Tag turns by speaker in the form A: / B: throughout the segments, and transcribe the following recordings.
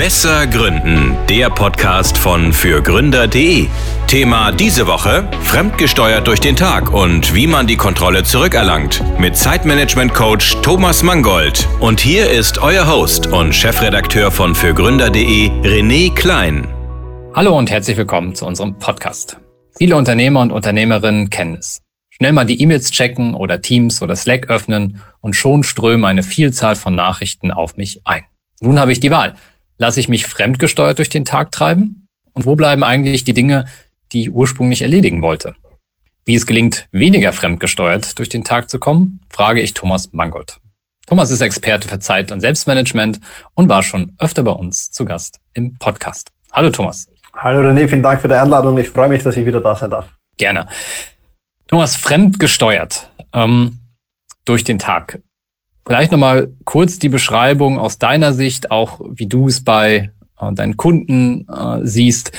A: Besser Gründen, der Podcast von fürgründer.de. Thema diese Woche: Fremdgesteuert durch den Tag und wie man die Kontrolle zurückerlangt. Mit Zeitmanagement-Coach Thomas Mangold. Und hier ist euer Host und Chefredakteur von fürgründer.de, René Klein.
B: Hallo und herzlich willkommen zu unserem Podcast. Viele Unternehmer und Unternehmerinnen kennen es. Schnell mal die E-Mails checken oder Teams oder Slack öffnen und schon strömen eine Vielzahl von Nachrichten auf mich ein. Nun habe ich die Wahl. Lasse ich mich fremdgesteuert durch den Tag treiben? Und wo bleiben eigentlich die Dinge, die ich ursprünglich erledigen wollte? Wie es gelingt, weniger fremdgesteuert durch den Tag zu kommen, frage ich Thomas Mangold. Thomas ist Experte für Zeit- und Selbstmanagement und war schon öfter bei uns zu Gast im Podcast. Hallo Thomas.
C: Hallo René, vielen Dank für die Einladung. Ich freue mich, dass ich wieder da sein darf.
B: Gerne. Thomas, fremdgesteuert ähm, durch den Tag. Vielleicht nochmal kurz die Beschreibung aus deiner Sicht, auch wie du es bei äh, deinen Kunden äh, siehst.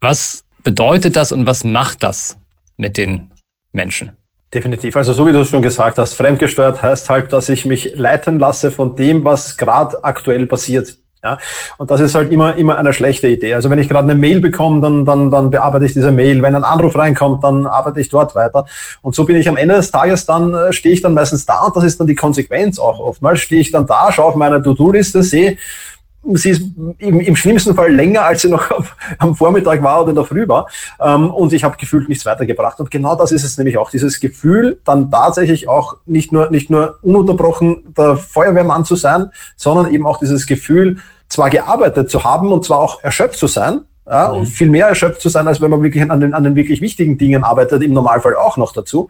B: Was bedeutet das und was macht das mit den Menschen?
C: Definitiv. Also so wie du es schon gesagt hast, fremdgesteuert heißt halt, dass ich mich leiten lasse von dem, was gerade aktuell passiert. Ja, und das ist halt immer, immer eine schlechte Idee. Also wenn ich gerade eine Mail bekomme, dann, dann, dann bearbeite ich diese Mail. Wenn ein Anruf reinkommt, dann arbeite ich dort weiter. Und so bin ich am Ende des Tages dann, äh, stehe ich dann meistens da und das ist dann die Konsequenz auch. Oftmals stehe ich dann da, schaue auf meine To-Do-Liste, sehe, sie ist im, im schlimmsten Fall länger, als sie noch am Vormittag war oder in der Früh war. Ähm, und ich habe gefühlt nichts weitergebracht. Und genau das ist es nämlich auch, dieses Gefühl, dann tatsächlich auch nicht nur, nicht nur ununterbrochen der Feuerwehrmann zu sein, sondern eben auch dieses Gefühl, zwar gearbeitet zu haben und zwar auch erschöpft zu sein, ja, mhm. und viel mehr erschöpft zu sein, als wenn man wirklich an den, an den wirklich wichtigen Dingen arbeitet, im Normalfall auch noch dazu.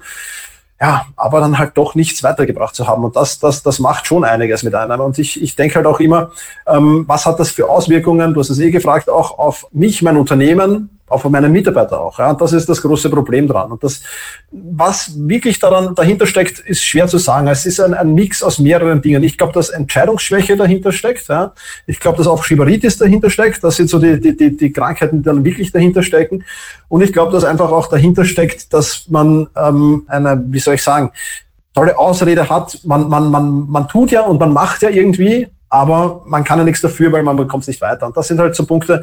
C: Ja, aber dann halt doch nichts weitergebracht zu haben. Und das, das, das macht schon einiges mit einem. Und ich, ich denke halt auch immer, ähm, was hat das für Auswirkungen? Du hast es eh gefragt, auch auf mich, mein Unternehmen, auch von meinen Mitarbeitern auch. Ja. Und das ist das große Problem dran. Und das, was wirklich daran dahinter steckt, ist schwer zu sagen. Es ist ein, ein Mix aus mehreren Dingen. Ich glaube, dass Entscheidungsschwäche dahinter steckt. Ja. Ich glaube, dass auch Schibaritis dahinter steckt. Das sind so die, die, die, die Krankheiten, die dann wirklich dahinter stecken. Und ich glaube, dass einfach auch dahinter steckt, dass man ähm, eine, wie soll ich sagen, tolle Ausrede hat. Man, man, man, man tut ja und man macht ja irgendwie, aber man kann ja nichts dafür, weil man bekommt es nicht weiter. Und das sind halt so Punkte,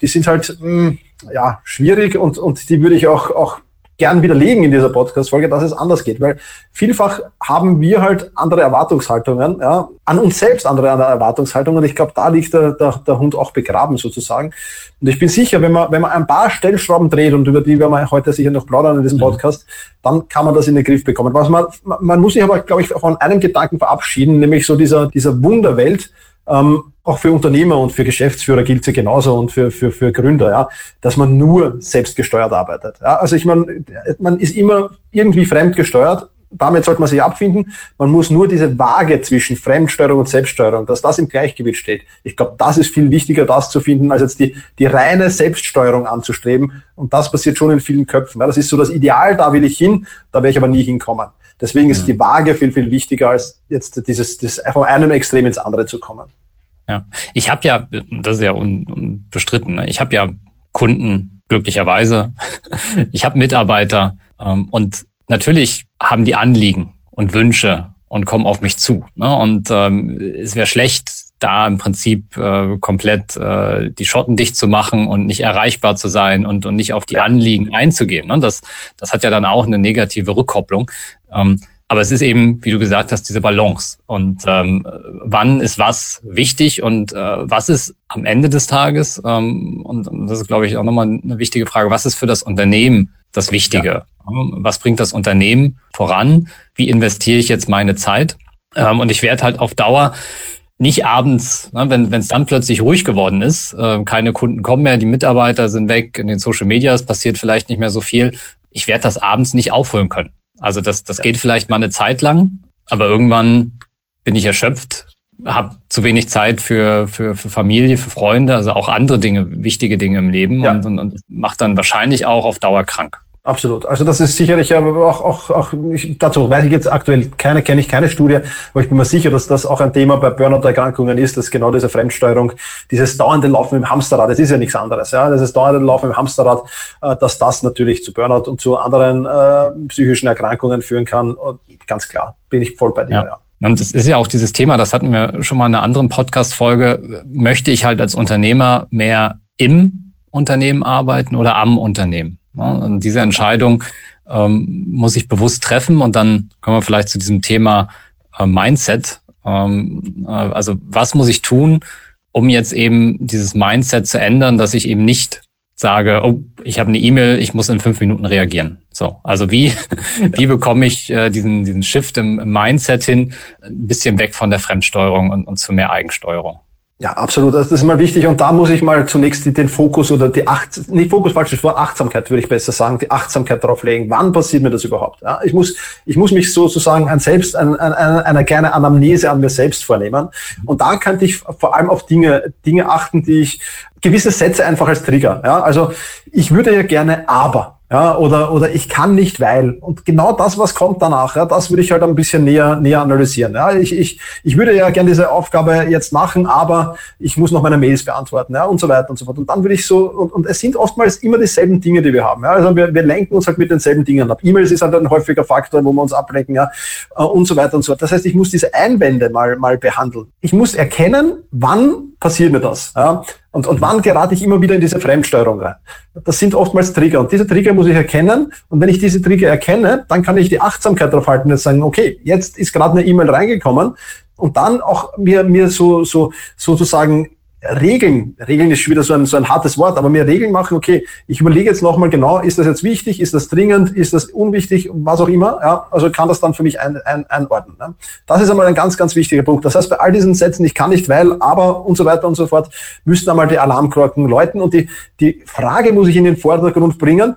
C: die sind halt mh, hm, ja, schwierig und, und die würde ich auch, auch gern widerlegen in dieser Podcast-Folge, dass es anders geht, weil vielfach haben wir halt andere Erwartungshaltungen, ja, an uns selbst andere Erwartungshaltungen. Ich glaube, da liegt der, der, der Hund auch begraben sozusagen. Und ich bin sicher, wenn man, wenn man ein paar Stellschrauben dreht und über die werden wir heute sicher noch plaudern in diesem mhm. Podcast, dann kann man das in den Griff bekommen. Was man, man muss sich aber, glaube ich, von einem Gedanken verabschieden, nämlich so dieser, dieser Wunderwelt, ähm, auch für Unternehmer und für Geschäftsführer gilt es genauso und für, für, für Gründer, ja, dass man nur selbstgesteuert arbeitet. Ja, also ich meine, man ist immer irgendwie fremdgesteuert. Damit sollte man sich abfinden. Man muss nur diese Waage zwischen Fremdsteuerung und Selbststeuerung, dass das im Gleichgewicht steht. Ich glaube, das ist viel wichtiger, das zu finden, als jetzt die, die reine Selbststeuerung anzustreben. Und das passiert schon in vielen Köpfen. Ja, das ist so das Ideal, da will ich hin, da werde ich aber nie hinkommen. Deswegen ist die Waage viel, viel wichtiger, als jetzt dieses, das von einem Extrem ins andere zu kommen.
B: Ja, ich habe ja, das ist ja unbestritten, ne? ich habe ja Kunden, glücklicherweise. Ich habe Mitarbeiter ähm, und natürlich haben die Anliegen und Wünsche und kommen auf mich zu. Ne? Und ähm, es wäre schlecht, da im Prinzip äh, komplett äh, die Schotten dicht zu machen und nicht erreichbar zu sein und, und nicht auf die Anliegen einzugehen. Ne? Das, das hat ja dann auch eine negative Rückkopplung. Ähm, aber es ist eben, wie du gesagt hast, diese Balance. Und ähm, wann ist was wichtig und äh, was ist am Ende des Tages, ähm, und, und das ist, glaube ich, auch nochmal eine wichtige Frage, was ist für das Unternehmen das Wichtige? Ja. Was bringt das Unternehmen voran? Wie investiere ich jetzt meine Zeit? Ähm, und ich werde halt auf Dauer nicht abends, ne, wenn es dann plötzlich ruhig geworden ist, äh, keine Kunden kommen mehr, die Mitarbeiter sind weg, in den Social Medias passiert vielleicht nicht mehr so viel. Ich werde das abends nicht aufholen können. Also das, das geht vielleicht mal eine Zeit lang, aber irgendwann bin ich erschöpft, habe zu wenig Zeit für, für, für Familie, für Freunde, also auch andere Dinge, wichtige Dinge im Leben ja. und, und, und macht dann wahrscheinlich auch auf Dauer krank.
C: Absolut. Also das ist sicherlich aber auch, auch, auch ich, dazu weiß ich jetzt aktuell keine, kenne ich keine Studie, aber ich bin mir sicher, dass das auch ein Thema bei Burnout-Erkrankungen ist, dass genau diese Fremdsteuerung, dieses dauernde Laufen im Hamsterrad, das ist ja nichts anderes, ja, dieses dauernde Laufen im Hamsterrad, äh, dass das natürlich zu Burnout und zu anderen äh, psychischen Erkrankungen führen kann. Und ganz klar, bin ich voll bei dir, ja. ja.
B: Und das ist ja auch dieses Thema, das hatten wir schon mal in einer anderen Podcast-Folge. Möchte ich halt als Unternehmer mehr im Unternehmen arbeiten oder am Unternehmen? Und diese Entscheidung ähm, muss ich bewusst treffen und dann kommen wir vielleicht zu diesem Thema äh, Mindset. Ähm, äh, also was muss ich tun, um jetzt eben dieses Mindset zu ändern, dass ich eben nicht sage, oh, ich habe eine E-Mail, ich muss in fünf Minuten reagieren. So, also wie wie bekomme ich äh, diesen diesen Shift im, im Mindset hin, ein bisschen weg von der Fremdsteuerung und, und zu mehr Eigensteuerung?
C: Ja, absolut. Das ist mal wichtig. Und da muss ich mal zunächst den Fokus oder die Acht, nicht Fokus, falsches Wort, Achtsamkeit würde ich besser sagen, die Achtsamkeit darauf legen. Wann passiert mir das überhaupt? Ja, ich muss, ich muss mich sozusagen an selbst, an, an, an einer kleinen Anamnese an mir selbst vornehmen. Und da könnte ich vor allem auf Dinge, Dinge achten, die ich, gewisse Sätze einfach als Trigger. Ja, also ich würde ja gerne aber ja, oder, oder ich kann nicht, weil. Und genau das, was kommt danach, ja, das würde ich halt ein bisschen näher, näher analysieren. Ja, ich, ich, ich würde ja gerne diese Aufgabe jetzt machen, aber ich muss noch meine Mails beantworten, ja, und so weiter und so fort. Und dann würde ich so, und, und es sind oftmals immer dieselben Dinge, die wir haben. Ja, also wir, wir lenken uns halt mit denselben Dingen ab. E-Mails ist halt ein häufiger Faktor, wo wir uns ablenken, ja, äh, und so weiter und so fort. Das heißt, ich muss diese Einwände mal, mal behandeln. Ich muss erkennen, wann passiert mir das, ja. Und, und wann gerate ich immer wieder in diese Fremdsteuerung rein? Das sind oftmals Trigger. Und diese Trigger muss ich erkennen. Und wenn ich diese Trigger erkenne, dann kann ich die Achtsamkeit darauf halten und sagen, okay, jetzt ist gerade eine E-Mail reingekommen. Und dann auch mir, mir so, so, sozusagen Regeln, Regeln ist schon wieder so ein, so ein hartes Wort, aber mir Regeln machen, okay, ich überlege jetzt nochmal genau, ist das jetzt wichtig, ist das dringend, ist das unwichtig, was auch immer, ja, also kann das dann für mich ein, ein, einordnen. Ne? Das ist einmal ein ganz, ganz wichtiger Punkt. Das heißt, bei all diesen Sätzen, ich kann nicht, weil, aber und so weiter und so fort, müssten einmal die Alarmglocken läuten und die, die Frage muss ich in den Vordergrund bringen,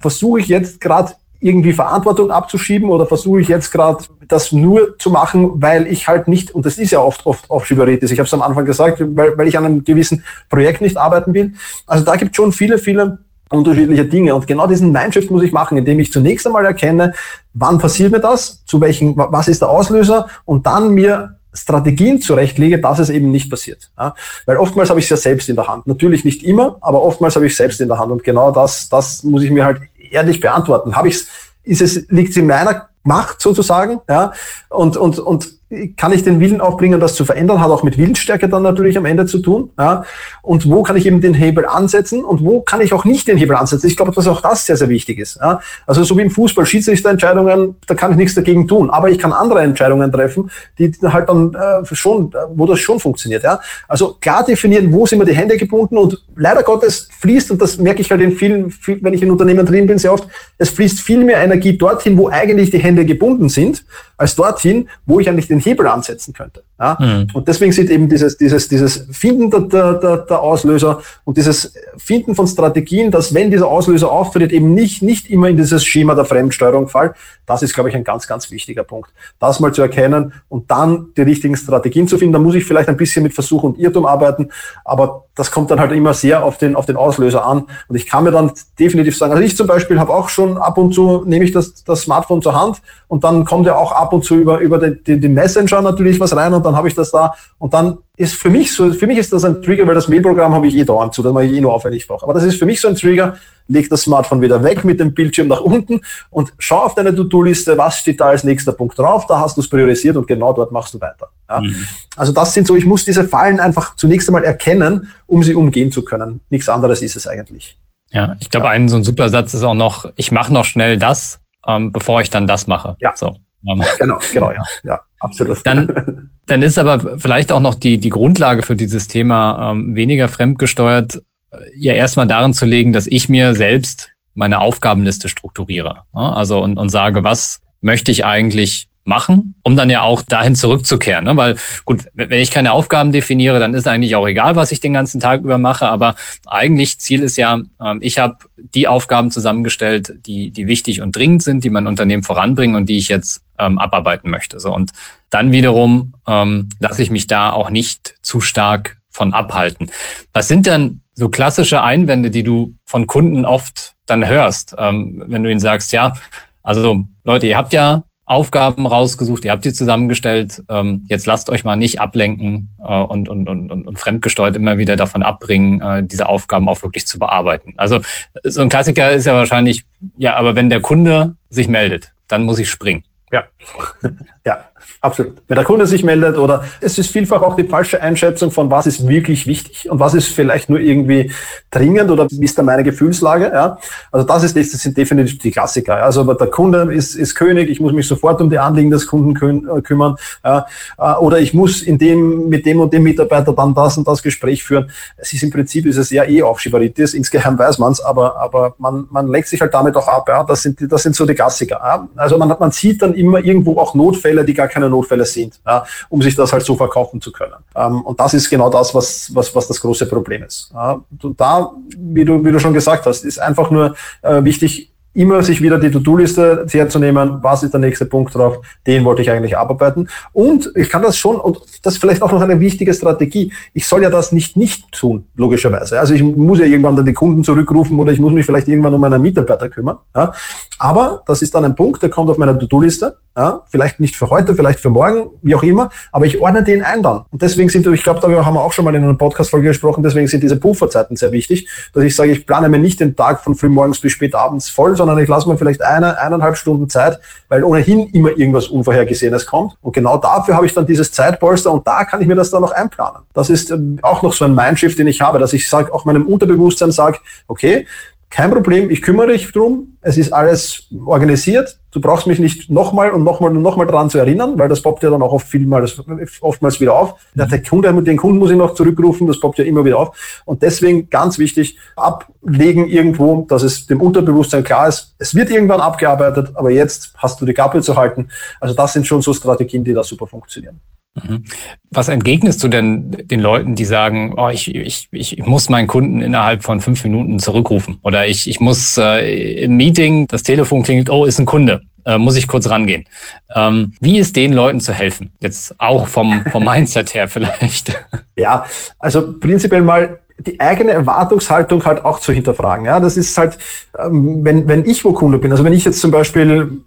C: versuche ich jetzt gerade irgendwie Verantwortung abzuschieben oder versuche ich jetzt gerade das nur zu machen, weil ich halt nicht, und das ist ja oft, oft, oft Schieberitis, ich habe es am Anfang gesagt, weil, weil ich an einem gewissen Projekt nicht arbeiten will. Also da gibt es schon viele, viele unterschiedliche Dinge. Und genau diesen Mindshift muss ich machen, indem ich zunächst einmal erkenne, wann passiert mir das, zu welchen, was ist der Auslöser und dann mir Strategien zurechtlege, dass es eben nicht passiert. Ja? Weil oftmals habe ich es ja selbst in der Hand. Natürlich nicht immer, aber oftmals habe ich es selbst in der Hand. Und genau das, das muss ich mir halt ehrlich beantworten. Habe ich's, ist es, liegt in meiner Macht sozusagen, ja, und, und, und kann ich den Willen aufbringen, das zu verändern, hat auch mit Willensstärke dann natürlich am Ende zu tun. Ja? Und wo kann ich eben den Hebel ansetzen und wo kann ich auch nicht den Hebel ansetzen? Ich glaube, dass auch das sehr, sehr wichtig ist. Ja? Also so wie im Fußball, Schiedsrichterentscheidungen, da kann ich nichts dagegen tun, aber ich kann andere Entscheidungen treffen, die halt dann äh, schon, wo das schon funktioniert. Ja? Also klar definieren, wo sind mir die Hände gebunden und leider Gottes fließt, und das merke ich halt in vielen, wenn ich in Unternehmen drin bin, sehr oft, es fließt viel mehr Energie dorthin, wo eigentlich die Hände gebunden sind, als dorthin, wo ich eigentlich den Hebel ansetzen könnte. Ja? Mhm. Und deswegen sind eben dieses, dieses, dieses Finden der, der, der Auslöser und dieses Finden von Strategien, dass wenn dieser Auslöser auftritt, eben nicht, nicht immer in dieses Schema der Fremdsteuerung fall, das ist, glaube ich, ein ganz, ganz wichtiger Punkt. Das mal zu erkennen und dann die richtigen Strategien zu finden. Da muss ich vielleicht ein bisschen mit Versuch und Irrtum arbeiten, aber das kommt dann halt immer sehr auf den, auf den Auslöser an. Und ich kann mir dann definitiv sagen, also ich zum Beispiel habe auch schon ab und zu, nehme ich das, das Smartphone zur Hand und dann kommt ja auch ab und zu über, über den, den, den Messenger natürlich was rein und dann habe ich das da und dann ist für mich so, für mich ist das ein Trigger, weil das Mailprogramm habe ich eh dauernd zu, dann mache ich eh nur auf, wenn ich brauche. Aber das ist für mich so ein Trigger, leg das Smartphone wieder weg mit dem Bildschirm nach unten und schau auf deine To-Do-Liste, was steht da als nächster Punkt drauf, da hast du es priorisiert und genau dort machst du weiter. Ja? Mhm. Also das sind so, ich muss diese Fallen einfach zunächst einmal erkennen, um sie umgehen zu können. Nichts anderes ist es eigentlich.
B: Ja, ich glaube, ja. ein so ein super Satz ist auch noch, ich mache noch schnell das, ähm, bevor ich dann das mache.
C: Ja. So. Genau, genau, ja. ja absolut.
B: Dann, dann ist aber vielleicht auch noch die, die Grundlage für dieses Thema ähm, weniger fremdgesteuert äh, ja erstmal darin zu legen, dass ich mir selbst meine Aufgabenliste strukturiere. Ja? Also und, und sage, was möchte ich eigentlich machen, um dann ja auch dahin zurückzukehren. Ne? Weil gut, wenn ich keine Aufgaben definiere, dann ist eigentlich auch egal, was ich den ganzen Tag über mache. Aber eigentlich Ziel ist ja, ähm, ich habe die Aufgaben zusammengestellt, die, die wichtig und dringend sind, die mein Unternehmen voranbringen und die ich jetzt ähm, abarbeiten möchte. So und dann wiederum ähm, lasse ich mich da auch nicht zu stark von abhalten. Was sind denn so klassische Einwände, die du von Kunden oft dann hörst, ähm, wenn du ihnen sagst, ja, also Leute, ihr habt ja Aufgaben rausgesucht, ihr habt die zusammengestellt. Ähm, jetzt lasst euch mal nicht ablenken äh, und, und, und, und, und fremdgesteuert immer wieder davon abbringen, äh, diese Aufgaben auch wirklich zu bearbeiten. Also so ein Klassiker ist ja wahrscheinlich, ja, aber wenn der Kunde sich meldet, dann muss ich springen.
C: Ja, ja, Absolut. Wenn der Kunde sich meldet oder es ist vielfach auch die falsche Einschätzung von was ist wirklich wichtig und was ist vielleicht nur irgendwie dringend oder wie ist da meine Gefühlslage. Ja? Also das, ist, das sind definitiv die Klassiker. Ja? Also der Kunde ist, ist König, ich muss mich sofort um die Anliegen des Kunden kü äh, kümmern ja? Äh, oder ich muss in dem, mit dem und dem Mitarbeiter dann das und das Gespräch führen. Es ist im Prinzip ist es ja eh Aufschieberitis, insgeheim weiß man es, aber, aber man, man legt sich halt damit auch ab. Ja? Das, sind, das sind so die Klassiker. Ja? Also man, man sieht dann immer irgendwo auch Notfälle, die gar keine Notfälle sind, ja, um sich das halt so verkaufen zu können. Ähm, und das ist genau das, was, was, was das große Problem ist. Ja, da, wie du, wie du schon gesagt hast, ist einfach nur äh, wichtig, immer sich wieder die To-Do-Liste herzunehmen, was ist der nächste Punkt drauf, den wollte ich eigentlich abarbeiten. Und ich kann das schon, und das ist vielleicht auch noch eine wichtige Strategie, ich soll ja das nicht nicht tun, logischerweise. Also ich muss ja irgendwann dann die Kunden zurückrufen oder ich muss mich vielleicht irgendwann um einen Mitarbeiter kümmern. Ja. Aber das ist dann ein Punkt, der kommt auf meiner To-Do-Liste, ja. vielleicht nicht für heute, vielleicht für morgen, wie auch immer, aber ich ordne den ein dann. Und deswegen sind, ich glaube, darüber haben wir auch schon mal in einer Podcast-Folge gesprochen, deswegen sind diese Pufferzeiten sehr wichtig, dass ich sage, ich plane mir nicht den Tag von frühmorgens bis spät abends voll, sondern ich lasse mir vielleicht eine, eineinhalb Stunden Zeit, weil ohnehin immer irgendwas Unvorhergesehenes kommt. Und genau dafür habe ich dann dieses Zeitpolster und da kann ich mir das dann noch einplanen. Das ist ähm, auch noch so ein Mindshift, den ich habe, dass ich sage, auch meinem Unterbewusstsein sage, okay, kein Problem, ich kümmere dich drum, es ist alles organisiert, du brauchst mich nicht nochmal und nochmal und nochmal daran zu erinnern, weil das poppt ja dann auch oft vielmals, oftmals wieder auf. Der Kunde, den Kunden muss ich noch zurückrufen, das poppt ja immer wieder auf. Und deswegen ganz wichtig, ablegen irgendwo, dass es dem Unterbewusstsein klar ist, es wird irgendwann abgearbeitet, aber jetzt hast du die Kappe zu halten. Also das sind schon so Strategien, die da super funktionieren.
B: Mhm. Was entgegnest du denn den Leuten, die sagen, oh, ich, ich, ich muss meinen Kunden innerhalb von fünf Minuten zurückrufen oder ich, ich muss äh, im Meeting, das Telefon klingelt, oh, ist ein Kunde, äh, muss ich kurz rangehen. Ähm, wie ist den Leuten zu helfen? Jetzt auch vom, vom Mindset her vielleicht.
C: Ja, also prinzipiell mal die eigene Erwartungshaltung halt auch zu hinterfragen. Ja, das ist halt, ähm, wenn, wenn ich wo Kunde bin, also wenn ich jetzt zum Beispiel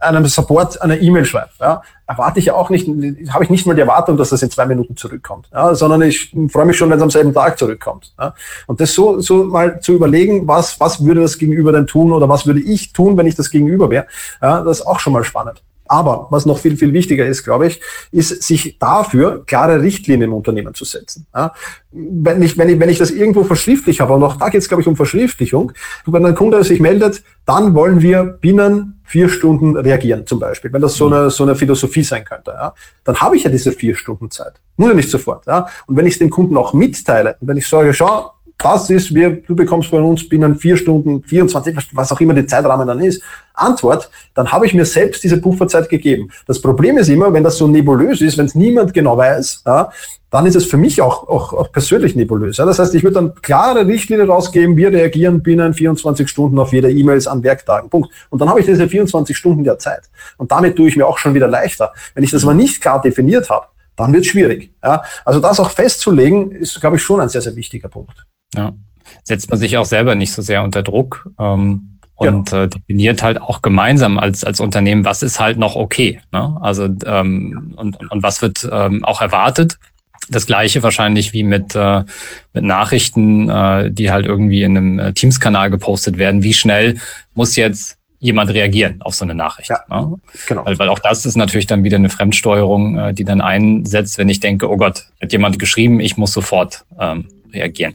C: einem Support eine E-Mail schreibe, ja, erwarte ich ja auch nicht, habe ich nicht mal die Erwartung, dass das in zwei Minuten zurückkommt, ja, sondern ich freue mich schon, wenn es am selben Tag zurückkommt. Ja. Und das so, so mal zu überlegen, was, was würde das Gegenüber denn tun oder was würde ich tun, wenn ich das Gegenüber wäre, ja, das ist auch schon mal spannend. Aber was noch viel, viel wichtiger ist, glaube ich, ist, sich dafür klare Richtlinien im Unternehmen zu setzen. Ja, wenn, ich, wenn, ich, wenn ich das irgendwo verschriftlich habe, und auch da geht es, glaube ich, um Verschriftlichung, wenn ein Kunde sich meldet, dann wollen wir binnen vier Stunden reagieren, zum Beispiel, wenn das so eine, so eine Philosophie sein könnte, ja, dann habe ich ja diese vier Stunden Zeit. Ja nicht sofort. Ja. Und wenn ich es dem Kunden auch mitteile, wenn ich sage, schau, das ist, wir, du bekommst von uns binnen vier Stunden, 24, was auch immer die Zeitrahmen dann ist, Antwort, dann habe ich mir selbst diese Pufferzeit gegeben. Das Problem ist immer, wenn das so nebulös ist, wenn es niemand genau weiß, ja, dann ist es für mich auch, auch, auch persönlich nebulös. Ja. Das heißt, ich würde dann klare Richtlinien rausgeben, wir reagieren binnen 24 Stunden auf jede E-Mails an Werktagen. Punkt. Und dann habe ich diese 24 Stunden der Zeit. Und damit tue ich mir auch schon wieder leichter. Wenn ich das aber nicht klar definiert habe, dann wird es schwierig. Ja. Also das auch festzulegen, ist, glaube ich, schon ein sehr, sehr wichtiger Punkt.
B: Ja. Setzt man sich auch selber nicht so sehr unter Druck ähm, und ja. äh, definiert halt auch gemeinsam als, als Unternehmen, was ist halt noch okay. Ne? Also ähm, und, und was wird ähm, auch erwartet. Das gleiche wahrscheinlich wie mit, äh, mit Nachrichten, äh, die halt irgendwie in einem äh, Teams-Kanal gepostet werden. Wie schnell muss jetzt jemand reagieren auf so eine Nachricht. Ja, ne? genau. Weil, weil auch das ist natürlich dann wieder eine Fremdsteuerung, äh, die dann einsetzt, wenn ich denke, oh Gott, hat jemand geschrieben, ich muss sofort ähm, reagieren.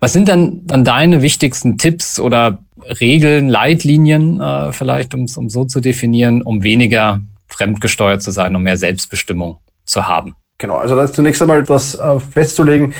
B: Was sind dann, dann deine wichtigsten Tipps oder Regeln, Leitlinien äh, vielleicht, um es so zu definieren, um weniger fremdgesteuert zu sein, um mehr Selbstbestimmung zu haben?
C: Genau, also das zunächst einmal das äh, festzulegen,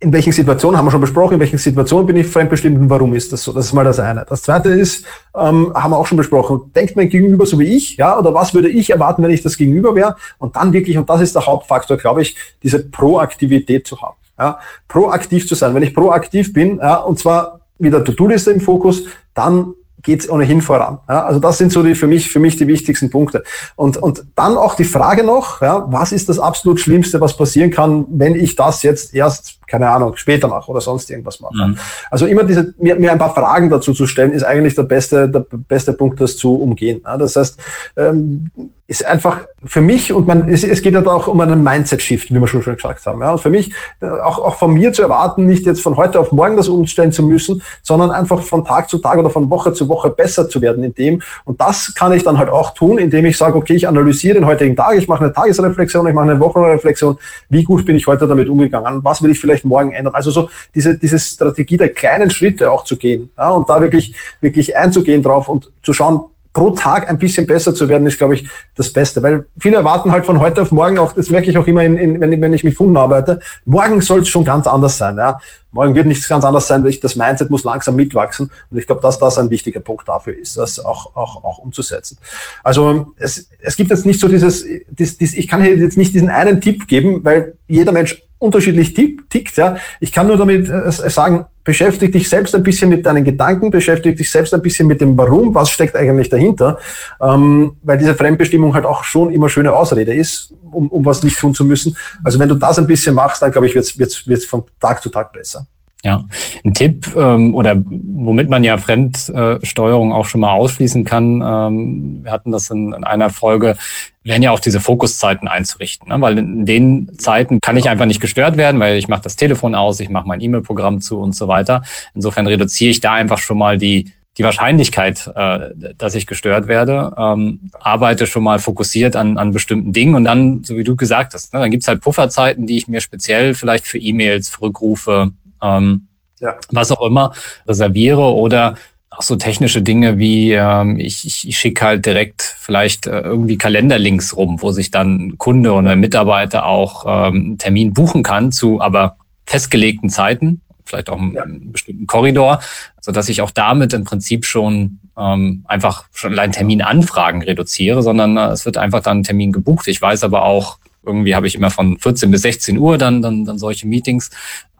C: in welchen Situationen haben wir schon besprochen, in welchen Situationen bin ich fremdbestimmt und warum ist das so? Das ist mal das eine. Das zweite ist, ähm, haben wir auch schon besprochen, denkt mein Gegenüber so wie ich, ja, oder was würde ich erwarten, wenn ich das Gegenüber wäre? Und dann wirklich, und das ist der Hauptfaktor, glaube ich, diese Proaktivität zu haben ja, proaktiv zu sein. Wenn ich proaktiv bin, ja, und zwar wieder To-Do-Liste im Fokus, dann geht ohnehin voran. Ja, also das sind so die für mich für mich die wichtigsten Punkte. Und und dann auch die Frage noch, ja, was ist das absolut Schlimmste, was passieren kann, wenn ich das jetzt erst keine Ahnung später mache oder sonst irgendwas mache. Mhm. Also immer diese mir, mir ein paar Fragen dazu zu stellen, ist eigentlich der beste der beste Punkt, das zu umgehen. Ja, das heißt ähm, ist einfach für mich und man, es, es geht ja auch um einen Mindset-Shift, wie wir schon schon gesagt haben. Ja. Und für mich äh, auch, auch von mir zu erwarten, nicht jetzt von heute auf morgen das umstellen zu müssen, sondern einfach von Tag zu Tag oder von Woche zu Woche besser zu werden in dem. Und das kann ich dann halt auch tun, indem ich sage, okay, ich analysiere den heutigen Tag, ich mache eine Tagesreflexion, ich mache eine Wochenreflexion, wie gut bin ich heute damit umgegangen, was will ich vielleicht morgen ändern. Also so diese, diese Strategie der kleinen Schritte auch zu gehen ja, und da wirklich, wirklich einzugehen drauf und zu schauen, pro Tag ein bisschen besser zu werden, ist, glaube ich, das Beste. Weil viele erwarten halt von heute auf morgen auch, das merke ich auch immer, in, in, wenn, ich, wenn ich mit Kunden arbeite, morgen soll es schon ganz anders sein. Ja. Morgen wird nichts ganz anders sein, weil ich, das Mindset muss langsam mitwachsen. Und ich glaube, dass das ein wichtiger Punkt dafür ist, das auch, auch, auch umzusetzen. Also es, es gibt jetzt nicht so dieses, dies, dies, ich kann hier jetzt nicht diesen einen Tipp geben, weil jeder Mensch unterschiedlich tickt. Ja. Ich kann nur damit äh, sagen, beschäftige dich selbst ein bisschen mit deinen Gedanken, beschäftige dich selbst ein bisschen mit dem Warum, was steckt eigentlich dahinter, ähm, weil diese Fremdbestimmung halt auch schon immer schöne Ausrede ist, um, um was nicht tun zu müssen. Also wenn du das ein bisschen machst, dann glaube ich, wird es von Tag zu Tag besser.
B: Ja, ein Tipp ähm, oder womit man ja Fremdsteuerung auch schon mal ausschließen kann, ähm, wir hatten das in, in einer Folge, wären ja auch diese Fokuszeiten einzurichten, ne? weil in den Zeiten kann ich einfach nicht gestört werden, weil ich mache das Telefon aus, ich mache mein E-Mail-Programm zu und so weiter. Insofern reduziere ich da einfach schon mal die die Wahrscheinlichkeit, äh, dass ich gestört werde, ähm, arbeite schon mal fokussiert an, an bestimmten Dingen und dann, so wie du gesagt hast, ne, dann gibt's halt Pufferzeiten, die ich mir speziell vielleicht für E-Mails, für Rückrufe, ähm, ja. was auch immer reserviere oder auch so technische Dinge wie ähm, ich, ich, ich schicke halt direkt vielleicht äh, irgendwie Kalenderlinks rum, wo sich dann Kunde oder Mitarbeiter auch ähm, Termin buchen kann zu aber festgelegten Zeiten, vielleicht auch einem, ja. bestimmten Korridor, so dass ich auch damit im Prinzip schon ähm, einfach schon allein Terminanfragen reduziere, sondern äh, es wird einfach dann ein Termin gebucht. Ich weiß aber auch, irgendwie habe ich immer von 14 bis 16 Uhr dann, dann, dann solche Meetings.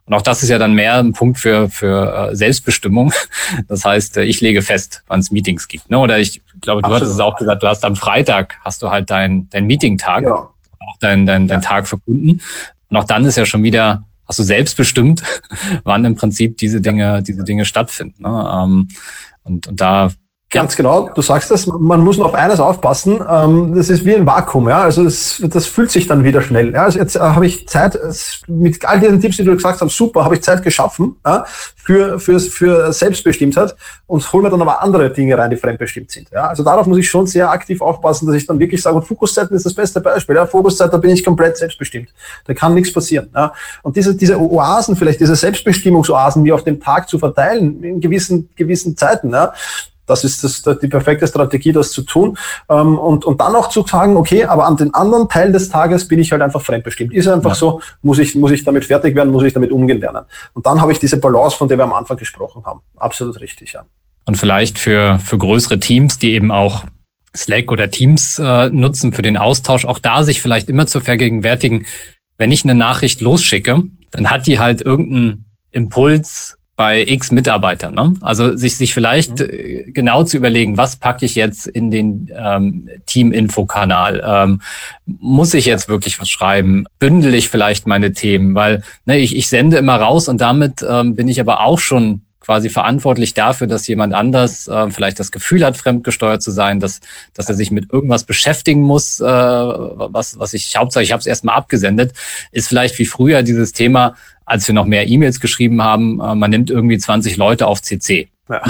B: Und auch das ist ja dann mehr ein Punkt für, für äh, Selbstbestimmung. Das heißt, äh, ich lege fest, wann es Meetings gibt. Ne? Oder ich glaube, du Absolut. hattest es auch gesagt, du hast am Freitag hast du halt dein, dein Meeting-Tag, ja. auch dein, dein, dein ja. Tag für Kunden. Und auch dann ist ja schon wieder, hast du selbstbestimmt, wann im Prinzip diese Dinge, diese Dinge stattfinden. Ne? Ähm, und, und da
C: Ganz genau, du sagst das, man muss nur auf eines aufpassen, ähm, das ist wie ein Vakuum, ja, also das, das fühlt sich dann wieder schnell. Ja, also jetzt äh, habe ich Zeit, mit all diesen Tipps, die du gesagt hast, super, habe ich Zeit geschaffen ja, für, für, für Selbstbestimmtheit und hole mir dann aber andere Dinge rein, die fremdbestimmt sind. Ja. Also darauf muss ich schon sehr aktiv aufpassen, dass ich dann wirklich sage, und Fokuszeiten ist das beste Beispiel. Ja. Fokuszeit, da bin ich komplett selbstbestimmt. Da kann nichts passieren. Ja. Und diese, diese Oasen, vielleicht diese Selbstbestimmungsoasen, wie auf dem Tag zu verteilen, in gewissen, gewissen Zeiten, ja, das ist das, die perfekte Strategie, das zu tun. Ähm, und, und dann auch zu sagen, okay, aber an den anderen Teil des Tages bin ich halt einfach fremdbestimmt. Ist einfach ja. so, muss ich, muss ich damit fertig werden, muss ich damit umgehen lernen. Und dann habe ich diese Balance, von der wir am Anfang gesprochen haben. Absolut richtig, ja.
B: Und vielleicht für, für größere Teams, die eben auch Slack oder Teams äh, nutzen für den Austausch, auch da sich vielleicht immer zu vergegenwärtigen, wenn ich eine Nachricht losschicke, dann hat die halt irgendeinen Impuls bei x Mitarbeitern. Ne? Also sich, sich vielleicht mhm. Äh, genau zu überlegen, was packe ich jetzt in den ähm, Team-Info-Kanal? Ähm, muss ich jetzt wirklich was schreiben? Bündel ich vielleicht meine Themen? Weil ne, ich, ich sende immer raus und damit ähm, bin ich aber auch schon quasi verantwortlich dafür, dass jemand anders äh, vielleicht das Gefühl hat, fremdgesteuert zu sein, dass, dass er sich mit irgendwas beschäftigen muss, äh, was, was ich hauptsächlich, ich habe es erstmal abgesendet, ist vielleicht wie früher dieses Thema, als wir noch mehr E-Mails geschrieben haben, äh, man nimmt irgendwie 20 Leute auf CC. Ja.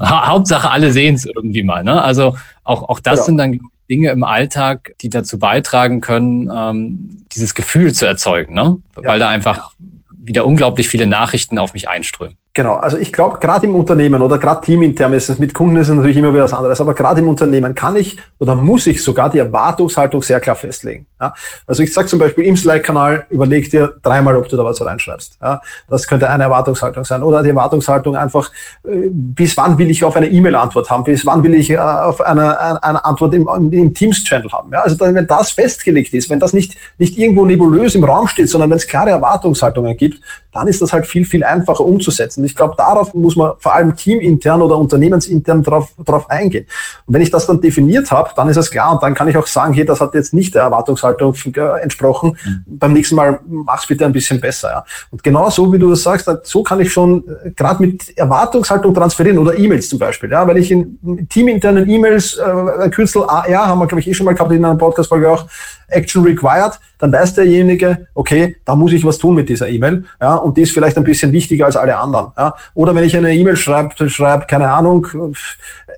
B: Hauptsache, alle sehen es irgendwie mal. Ne? Also auch, auch das ja. sind dann Dinge im Alltag, die dazu beitragen können, ähm, dieses Gefühl zu erzeugen, ne? Ja. weil da einfach wieder unglaublich viele Nachrichten auf mich einströmen.
C: Genau, also ich glaube, gerade im Unternehmen oder gerade teamintern ist es mit Kunden ist es natürlich immer wieder was anderes, aber gerade im Unternehmen kann ich oder muss ich sogar die Erwartungshaltung sehr klar festlegen. Ja? Also ich sage zum Beispiel im Slack-Kanal, überleg dir dreimal, ob du da was reinschreibst. Ja? Das könnte eine Erwartungshaltung sein. Oder die Erwartungshaltung einfach, äh, bis wann will ich auf eine E-Mail-Antwort haben, bis wann will ich äh, auf eine, eine Antwort im, im Teams-Channel haben. Ja? Also wenn das festgelegt ist, wenn das nicht, nicht irgendwo nebulös im Raum steht, sondern wenn es klare Erwartungshaltungen gibt, dann ist das halt viel, viel einfacher umzusetzen Und ich glaube, darauf muss man vor allem teamintern oder unternehmensintern drauf, drauf eingehen. Und wenn ich das dann definiert habe, dann ist es klar und dann kann ich auch sagen, hey, das hat jetzt nicht der Erwartungshaltung entsprochen. Mhm. Beim nächsten Mal mach's bitte ein bisschen besser. Ja. Und genau so, wie du das sagst, so kann ich schon äh, gerade mit Erwartungshaltung transferieren oder E-Mails zum Beispiel. Ja, weil ich in teaminternen E-Mails, äh, Kürzel AR haben wir, glaube ich, eh schon mal gehabt in einer Podcast-Folge auch, Action Required, dann weiß derjenige, okay, da muss ich was tun mit dieser E-Mail, ja, und die ist vielleicht ein bisschen wichtiger als alle anderen, ja. Oder wenn ich eine E-Mail schreibe, schreibe, keine Ahnung,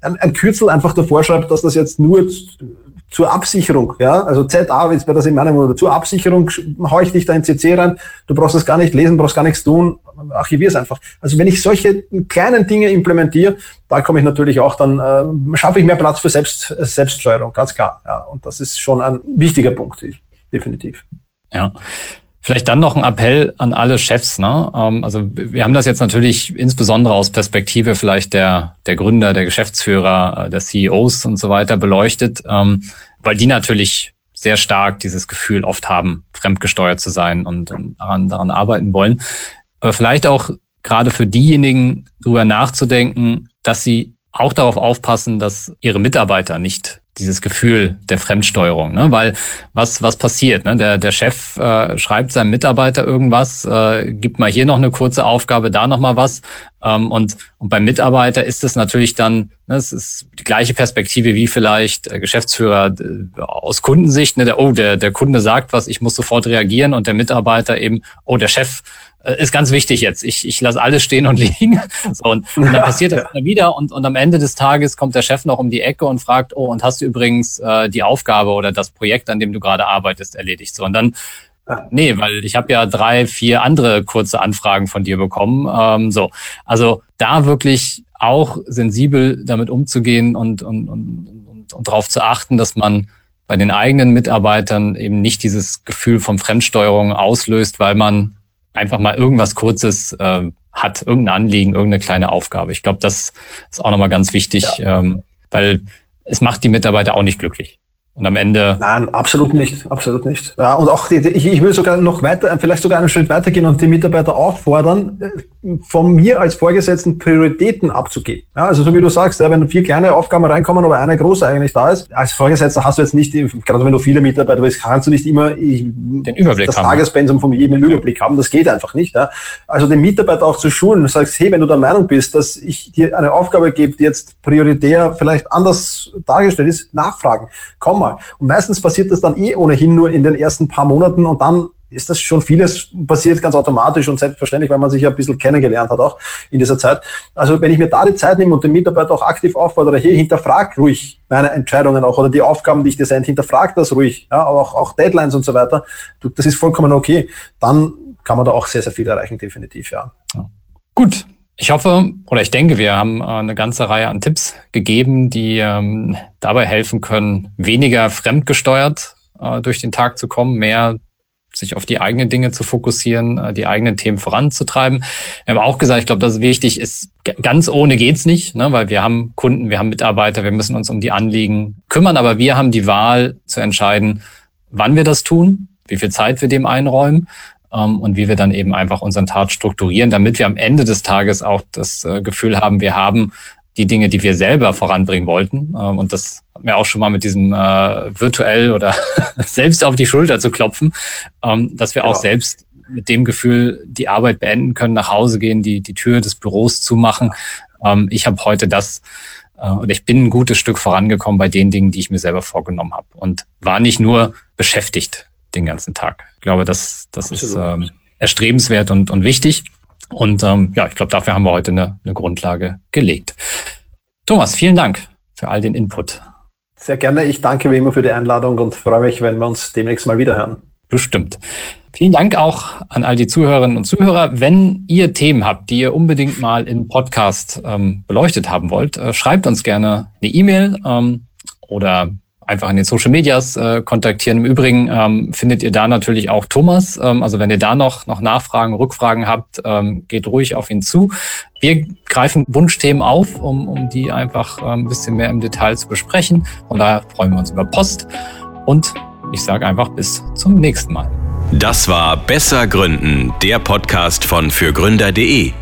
C: ein, ein Kürzel einfach davor schreibe, dass das jetzt nur zur Absicherung, ja, also ZA, jetzt wäre das in meinem oder zur Absicherung haue ich dich da in CC rein, du brauchst das gar nicht lesen, brauchst gar nichts tun, archivier es einfach. Also wenn ich solche kleinen Dinge implementiere, da komme ich natürlich auch dann, äh, schaffe ich mehr Platz für Selbst, Selbststeuerung, ganz klar. Ja, und das ist schon ein wichtiger Punkt, definitiv.
B: Ja. Vielleicht dann noch ein Appell an alle Chefs. Ne? Ähm, also wir haben das jetzt natürlich insbesondere aus Perspektive vielleicht der, der Gründer, der Geschäftsführer, äh, der CEOs und so weiter beleuchtet, ähm, weil die natürlich sehr stark dieses Gefühl oft haben, fremdgesteuert zu sein und, daran, daran arbeiten wollen. Aber vielleicht auch gerade für diejenigen darüber nachzudenken, dass sie auch darauf aufpassen, dass ihre Mitarbeiter nicht dieses Gefühl der Fremdsteuerung, ne? weil was was passiert? Ne? Der der Chef äh, schreibt seinem Mitarbeiter irgendwas, äh, gibt mal hier noch eine kurze Aufgabe, da noch mal was ähm, und und beim Mitarbeiter ist es natürlich dann, ne, es ist die gleiche Perspektive wie vielleicht äh, Geschäftsführer äh, aus Kundensicht, ne? der oh der der Kunde sagt was, ich muss sofort reagieren und der Mitarbeiter eben oh der Chef ist ganz wichtig jetzt. Ich, ich lasse alles stehen und liegen. So, und, und dann passiert das wieder und, und am Ende des Tages kommt der Chef noch um die Ecke und fragt, oh, und hast du übrigens äh, die Aufgabe oder das Projekt, an dem du gerade arbeitest, erledigt? So, und dann, nee, weil ich habe ja drei, vier andere kurze Anfragen von dir bekommen. Ähm, so, also da wirklich auch sensibel damit umzugehen und, und, und, und, und darauf zu achten, dass man bei den eigenen Mitarbeitern eben nicht dieses Gefühl von Fremdsteuerung auslöst, weil man einfach mal irgendwas Kurzes äh, hat, irgendein Anliegen, irgendeine kleine Aufgabe. Ich glaube, das ist auch nochmal ganz wichtig, ja. ähm, weil es macht die Mitarbeiter auch nicht glücklich. Und am Ende.
C: Nein, absolut nicht, absolut nicht. Ja, und auch die, ich, ich will sogar noch weiter, vielleicht sogar einen Schritt weitergehen und die Mitarbeiter auffordern, äh, von mir als Vorgesetzten Prioritäten abzugeben. Ja, also so wie du sagst, ja, wenn vier kleine Aufgaben reinkommen, aber eine große eigentlich da ist, als Vorgesetzter hast du jetzt nicht, gerade wenn du viele Mitarbeiter bist, kannst du nicht immer ich,
B: den Überblick
C: das
B: haben.
C: Tagespensum von jedem Überblick haben. Das geht einfach nicht. Ja. Also den Mitarbeiter auch zu schulen, du sagst, hey, wenn du der Meinung bist, dass ich dir eine Aufgabe gebe, die jetzt prioritär vielleicht anders dargestellt ist, nachfragen. Komm mal. Und meistens passiert das dann eh ohnehin nur in den ersten paar Monaten und dann ist das schon vieles passiert ganz automatisch und selbstverständlich, weil man sich ja ein bisschen kennengelernt hat auch in dieser Zeit. Also wenn ich mir da die Zeit nehme und den Mitarbeiter auch aktiv auffordere, hier hinterfrag ruhig meine Entscheidungen auch oder die Aufgaben, die ich dir sende, hinterfrag das ruhig, ja, auch, auch Deadlines und so weiter, das ist vollkommen okay. Dann kann man da auch sehr, sehr viel erreichen, definitiv, ja.
B: ja. Gut, ich hoffe oder ich denke, wir haben äh, eine ganze Reihe an Tipps gegeben, die ähm, dabei helfen können, weniger fremdgesteuert äh, durch den Tag zu kommen, mehr sich auf die eigenen Dinge zu fokussieren, äh, die eigenen Themen voranzutreiben. Wir haben auch gesagt, ich glaube, das ist wichtig ist, ganz ohne geht's nicht, ne, weil wir haben Kunden, wir haben Mitarbeiter, wir müssen uns um die Anliegen kümmern, aber wir haben die Wahl zu entscheiden, wann wir das tun, wie viel Zeit wir dem einräumen ähm, und wie wir dann eben einfach unseren Tat strukturieren, damit wir am Ende des Tages auch das äh, Gefühl haben, wir haben die Dinge, die wir selber voranbringen wollten. Ähm, und das hat mir auch schon mal mit diesem äh, virtuell oder selbst auf die Schulter zu klopfen, ähm, dass wir auch genau. selbst mit dem Gefühl die Arbeit beenden können, nach Hause gehen, die, die Tür des Büros zumachen. Ähm, ich habe heute das äh, und ich bin ein gutes Stück vorangekommen bei den Dingen, die ich mir selber vorgenommen habe und war nicht nur beschäftigt den ganzen Tag. Ich glaube, das, das ist ähm, erstrebenswert und, und wichtig. Und ähm, ja, ich glaube, dafür haben wir heute eine, eine Grundlage gelegt. Thomas, vielen Dank für all den Input.
C: Sehr gerne. Ich danke wie immer für die Einladung und freue mich, wenn wir uns demnächst mal wiederhören.
B: Bestimmt. Vielen Dank auch an all die Zuhörerinnen und Zuhörer. Wenn ihr Themen habt, die ihr unbedingt mal im Podcast ähm, beleuchtet haben wollt, äh, schreibt uns gerne eine E-Mail ähm, oder einfach in den Social Medias äh, kontaktieren. Im Übrigen ähm, findet ihr da natürlich auch Thomas. Ähm, also wenn ihr da noch, noch Nachfragen, Rückfragen habt, ähm, geht ruhig auf ihn zu. Wir greifen Wunschthemen auf, um, um die einfach ähm, ein bisschen mehr im Detail zu besprechen. Und daher freuen wir uns über Post. Und ich sage einfach bis zum nächsten Mal.
A: Das war Besser Gründen, der Podcast von fürgründer.de.